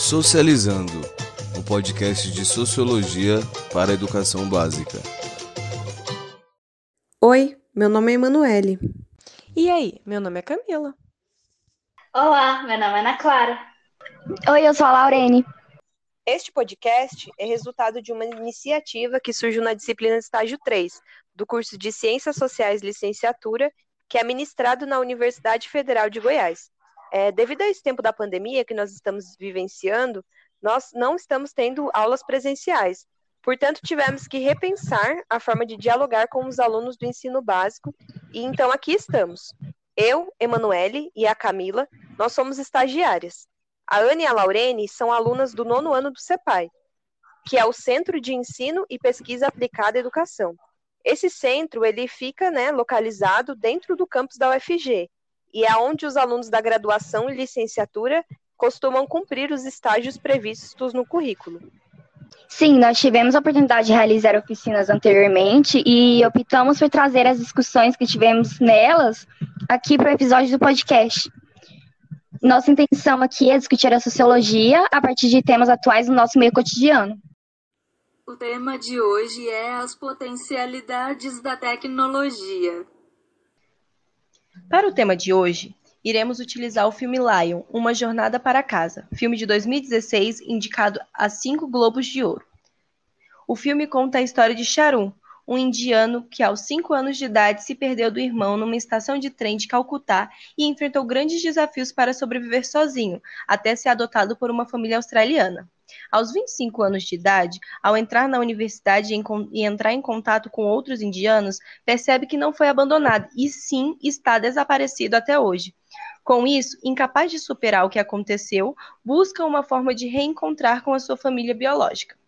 Socializando, o um podcast de sociologia para a educação básica. Oi, meu nome é Emanuele. E aí, meu nome é Camila. Olá, meu nome é Ana Clara. Oi, eu sou a Laurene. Este podcast é resultado de uma iniciativa que surgiu na disciplina de estágio 3, do curso de Ciências Sociais Licenciatura, que é ministrado na Universidade Federal de Goiás. É, devido a esse tempo da pandemia que nós estamos vivenciando, nós não estamos tendo aulas presenciais. Portanto, tivemos que repensar a forma de dialogar com os alunos do ensino básico, e então aqui estamos. Eu, Emanuele e a Camila, nós somos estagiárias. A Ana e a Laurene são alunas do nono ano do CEPAI, que é o Centro de Ensino e Pesquisa Aplicada à Educação. Esse centro ele fica né, localizado dentro do campus da UFG, e é onde os alunos da graduação e licenciatura costumam cumprir os estágios previstos no currículo. Sim, nós tivemos a oportunidade de realizar oficinas anteriormente e optamos por trazer as discussões que tivemos nelas aqui para o episódio do podcast. Nossa intenção aqui é discutir a sociologia a partir de temas atuais no nosso meio cotidiano. O tema de hoje é as potencialidades da tecnologia. Para o tema de hoje, iremos utilizar o filme Lion, Uma Jornada para Casa, filme de 2016 indicado a cinco Globos de Ouro. O filme conta a história de Charum, um indiano que aos cinco anos de idade se perdeu do irmão numa estação de trem de Calcutá e enfrentou grandes desafios para sobreviver sozinho, até ser adotado por uma família australiana. Aos 25 anos de idade, ao entrar na universidade e entrar em contato com outros indianos, percebe que não foi abandonado e sim está desaparecido até hoje. Com isso, incapaz de superar o que aconteceu, busca uma forma de reencontrar com a sua família biológica.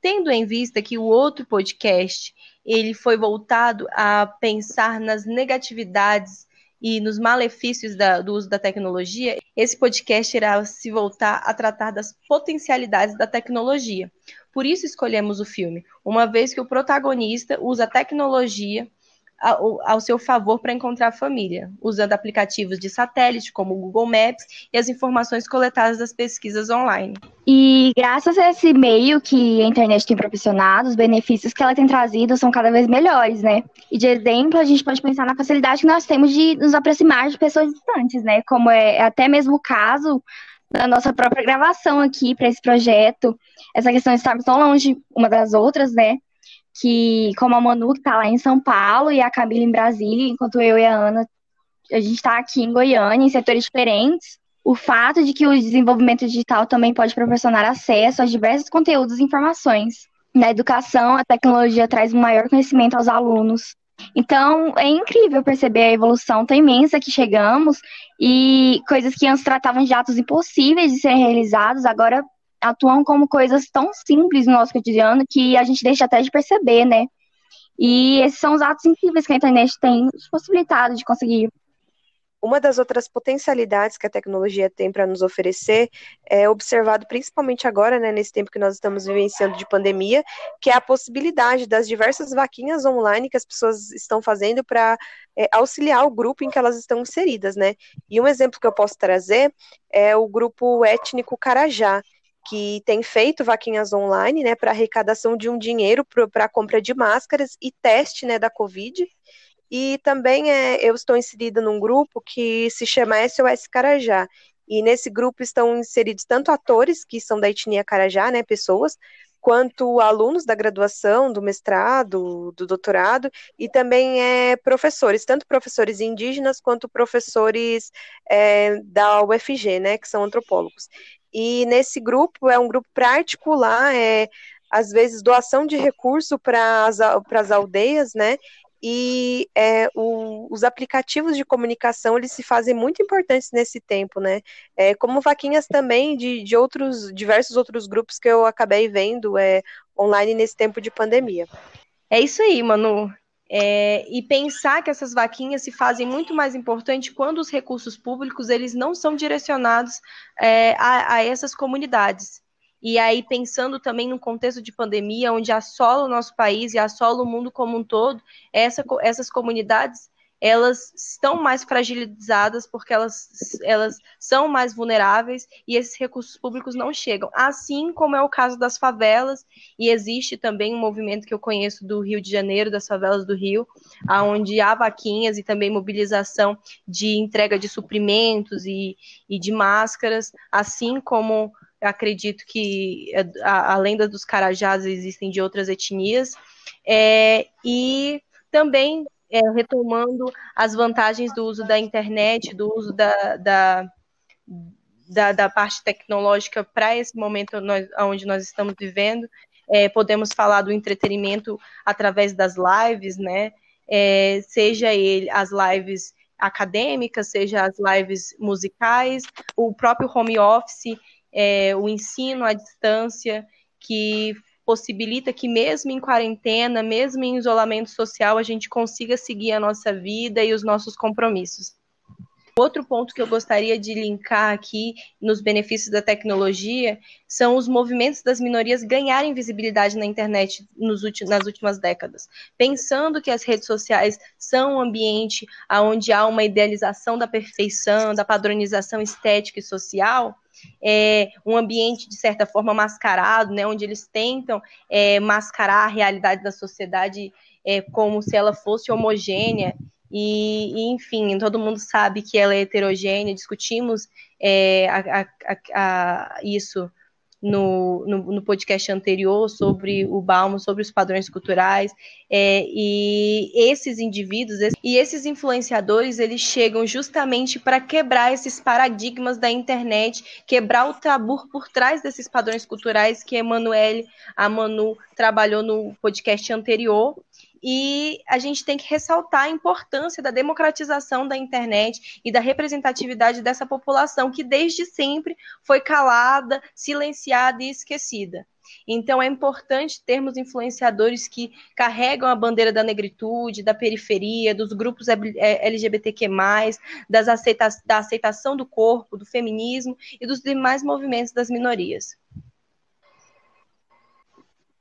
Tendo em vista que o outro podcast ele foi voltado a pensar nas negatividades e nos malefícios da, do uso da tecnologia, esse podcast irá se voltar a tratar das potencialidades da tecnologia. Por isso escolhemos o filme, uma vez que o protagonista usa a tecnologia ao, ao seu favor para encontrar família, usando aplicativos de satélite como o Google Maps e as informações coletadas das pesquisas online. E graças a esse meio que a internet tem proporcionado, os benefícios que ela tem trazido são cada vez melhores, né? E de exemplo, a gente pode pensar na facilidade que nós temos de nos aproximar de pessoas distantes, né? Como é até mesmo o caso da nossa própria gravação aqui para esse projeto, essa questão de estarmos tão longe uma das outras, né? Que como a Manu está lá em São Paulo e a Camila em Brasília, enquanto eu e a Ana a gente está aqui em Goiânia, em setores diferentes, o fato de que o desenvolvimento digital também pode proporcionar acesso a diversos conteúdos e informações. Na educação, a tecnologia traz um maior conhecimento aos alunos. Então, é incrível perceber a evolução tão imensa que chegamos e coisas que antes tratavam de atos impossíveis de serem realizados, agora atuam como coisas tão simples no nosso cotidiano que a gente deixa até de perceber, né? E esses são os atos incríveis que a internet tem possibilitado de conseguir. Uma das outras potencialidades que a tecnologia tem para nos oferecer é observado principalmente agora, né, nesse tempo que nós estamos vivenciando de pandemia, que é a possibilidade das diversas vaquinhas online que as pessoas estão fazendo para é, auxiliar o grupo em que elas estão inseridas, né? E um exemplo que eu posso trazer é o grupo étnico Carajá, que tem feito vaquinhas online, né, para arrecadação de um dinheiro para a compra de máscaras e teste, né, da Covid. E também é, eu estou inserida num grupo que se chama SOS Carajá. E nesse grupo estão inseridos tanto atores, que são da etnia Carajá, né, pessoas, quanto alunos da graduação, do mestrado, do doutorado, e também é, professores, tanto professores indígenas quanto professores é, da UFG, né, que são antropólogos. E nesse grupo é um grupo para articular, é, às vezes, doação de recurso para as aldeias, né? E é, o, os aplicativos de comunicação eles se fazem muito importantes nesse tempo, né? É, como vaquinhas também de, de outros diversos outros grupos que eu acabei vendo é, online nesse tempo de pandemia. É isso aí, Manu. É, e pensar que essas vaquinhas se fazem muito mais importante quando os recursos públicos eles não são direcionados é, a, a, essas comunidades. E aí, pensando também no contexto de pandemia, onde assola o nosso país e assola o mundo como um todo, essa, essas comunidades elas estão mais fragilizadas porque elas, elas são mais vulneráveis e esses recursos públicos não chegam. Assim como é o caso das favelas, e existe também um movimento que eu conheço do Rio de Janeiro, das favelas do Rio, onde há vaquinhas e também mobilização de entrega de suprimentos e, e de máscaras, assim como acredito que a, a lenda dos carajás existem de outras etnias. É, e também é, retomando as vantagens do uso da internet, do uso da, da, da, da parte tecnológica para esse momento nós, onde nós estamos vivendo. É, podemos falar do entretenimento através das lives, né? É, seja ele as lives acadêmicas, seja as lives musicais, o próprio home office, é, o ensino à distância, que possibilita que, mesmo em quarentena, mesmo em isolamento social, a gente consiga seguir a nossa vida e os nossos compromissos. Outro ponto que eu gostaria de linkar aqui nos benefícios da tecnologia são os movimentos das minorias ganharem visibilidade na internet nos nas últimas décadas. Pensando que as redes sociais são um ambiente onde há uma idealização da perfeição, da padronização estética e social, é, um ambiente, de certa forma, mascarado, né, onde eles tentam é, mascarar a realidade da sociedade é, como se ela fosse homogênea. E, e, enfim, todo mundo sabe que ela é heterogênea, discutimos é, a, a, a, isso no, no, no, podcast anterior sobre o Balmo, sobre os padrões culturais, é, e esses indivíduos e esses influenciadores, eles chegam justamente para quebrar esses paradigmas da internet, quebrar o tabu por trás desses padrões culturais que a Emanuele, a Manu, trabalhou no podcast anterior, e a gente tem que ressaltar a importância da democratização da internet e da representatividade dessa população que desde sempre foi calada, silenciada e esquecida. Então é importante termos influenciadores que carregam a bandeira da negritude, da periferia, dos grupos LGBTQ+, das aceita da aceitação do corpo, do feminismo e dos demais movimentos das minorias.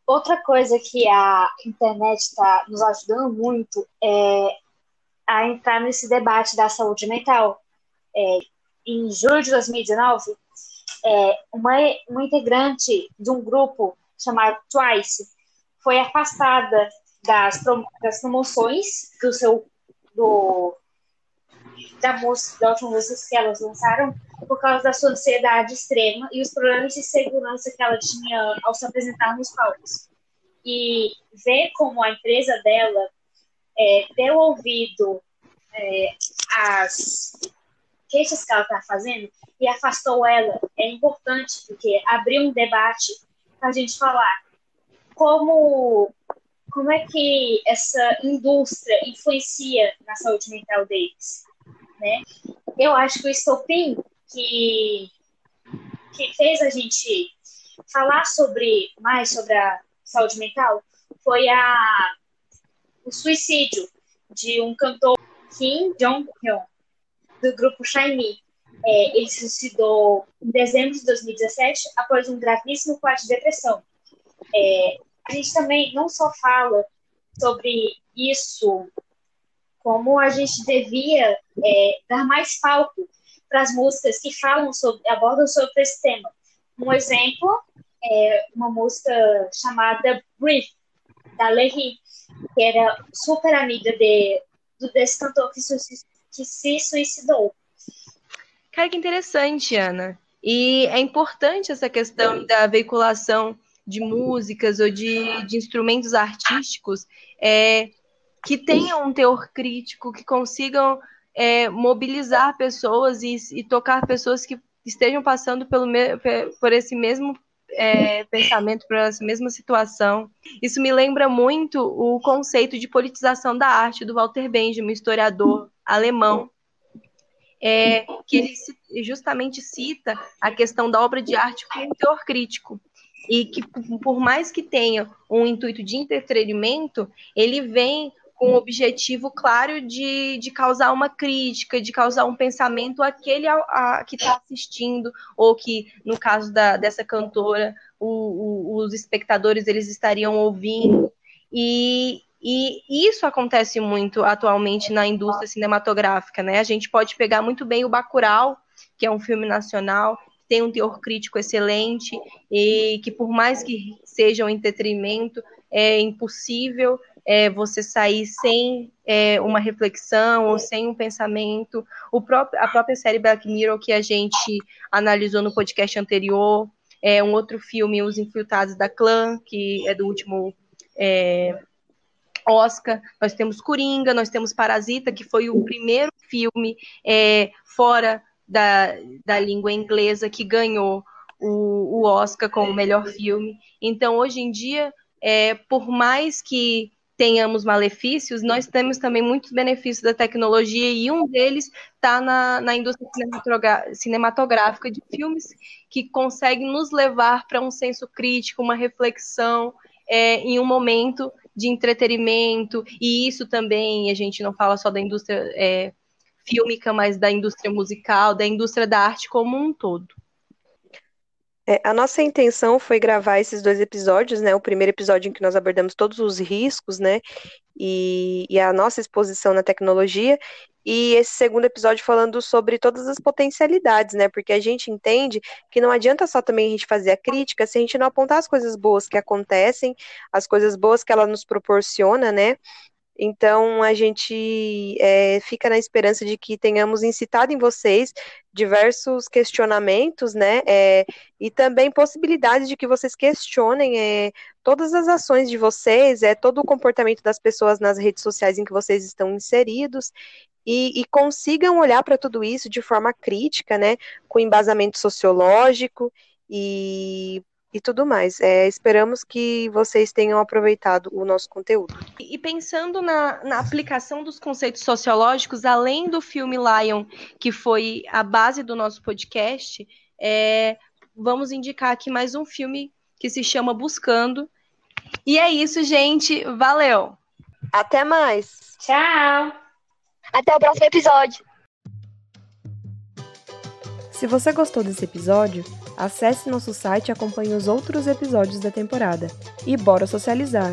Outra coisa que a internet está nos ajudando muito é a entrar nesse debate da saúde mental. É, em julho de 2019, é, uma, uma integrante de um grupo chamado Twice foi afastada das, das promoções do seu do, da, música, da última música que elas lançaram por causa da sua ansiedade extrema e os problemas de segurança que ela tinha ao se apresentar nos palcos. E ver como a empresa dela é, deu ouvido é, às queixas que ela está fazendo e afastou ela é importante, porque abriu um debate para a gente falar como, como é que essa indústria influencia na saúde mental deles né? Eu acho que o estopim que, que fez a gente falar sobre mais sobre a saúde mental foi a, o suicídio de um cantor Kim Jong-hyun, do grupo Shiny. É, ele se suicidou em dezembro de 2017 após um gravíssimo quadro de depressão. É, a gente também não só fala sobre isso como a gente devia é, dar mais palco para as músicas que falam sobre, abordam sobre esse tema. Um exemplo é uma música chamada Breathe, da Lehi, que era super amiga de, desse cantor que, que se suicidou. Cara, que interessante, Ana. E é importante essa questão da veiculação de músicas ou de, de instrumentos artísticos é, que tenham um teor crítico, que consigam é, mobilizar pessoas e, e, tocar pessoas que estejam passando pelo, por esse mesmo é, pensamento, por essa mesma situação. Isso me lembra muito o conceito de politização da arte do Walter Benjamin, historiador alemão, é, que ele justamente cita a questão da obra de arte com um teor crítico e que por mais que tenha um intuito de entretenimento, ele vem com o objetivo claro de, de causar uma crítica, de causar um pensamento àquele a, a, que está assistindo, ou que, no caso da, dessa cantora, o, o, os espectadores eles estariam ouvindo. E E isso acontece muito atualmente na indústria cinematográfica, né? A gente pode pegar muito bem o Bacurau, que é um filme nacional, tem um teor crítico excelente e que por mais que seja um entretenimento, é impossível é, você sair sem é, uma reflexão ou sem um pensamento. O próprio, a própria série Black Mirror que a gente analisou no podcast anterior, é um outro filme, Os Infiltrados da Clã, que é do último é, Oscar. Nós temos Coringa, nós temos Parasita, que foi o primeiro filme é, fora da, da língua inglesa que ganhou o, o Oscar como melhor filme. Então, hoje em dia, é, por mais que tenhamos malefícios, nós temos também muitos benefícios da tecnologia e um deles está na, na indústria cinematográfica de filmes que consegue nos levar para um senso crítico, uma reflexão é, em um momento de entretenimento e isso também a gente não fala só da indústria é, fílmica, mas da indústria musical, da indústria da arte como um todo. É, a nossa intenção foi gravar esses dois episódios, né? O primeiro episódio em que nós abordamos todos os riscos, né? E, e, a nossa exposição na tecnologia, e esse segundo episódio falando sobre todas as potencialidades, né? Porque a gente entende que não adianta só também a gente fazer a crítica se a gente não apontar as coisas boas que acontecem, as coisas boas que ela nos proporciona, né? Então, a gente é, fica na esperança de que tenhamos incitado em vocês diversos questionamentos, né? É, e também possibilidades de que vocês questionem é, todas as ações de vocês, é, todo o comportamento das pessoas nas redes sociais em que vocês estão inseridos. E, e consigam olhar para tudo isso de forma crítica, né? Com embasamento sociológico e e tudo mais. É, esperamos que vocês tenham aproveitado o nosso conteúdo. E pensando na, na, aplicação dos conceitos sociológicos, além do filme Lion, que foi a base do nosso podcast, é, vamos indicar aqui mais um filme que se chama Buscando. E é isso, gente. Valeu! Até mais! Tchau! Até o próximo episódio! Se você gostou desse episódio, Acesse nosso site e acompanhe os outros episódios da temporada. E bora socializar!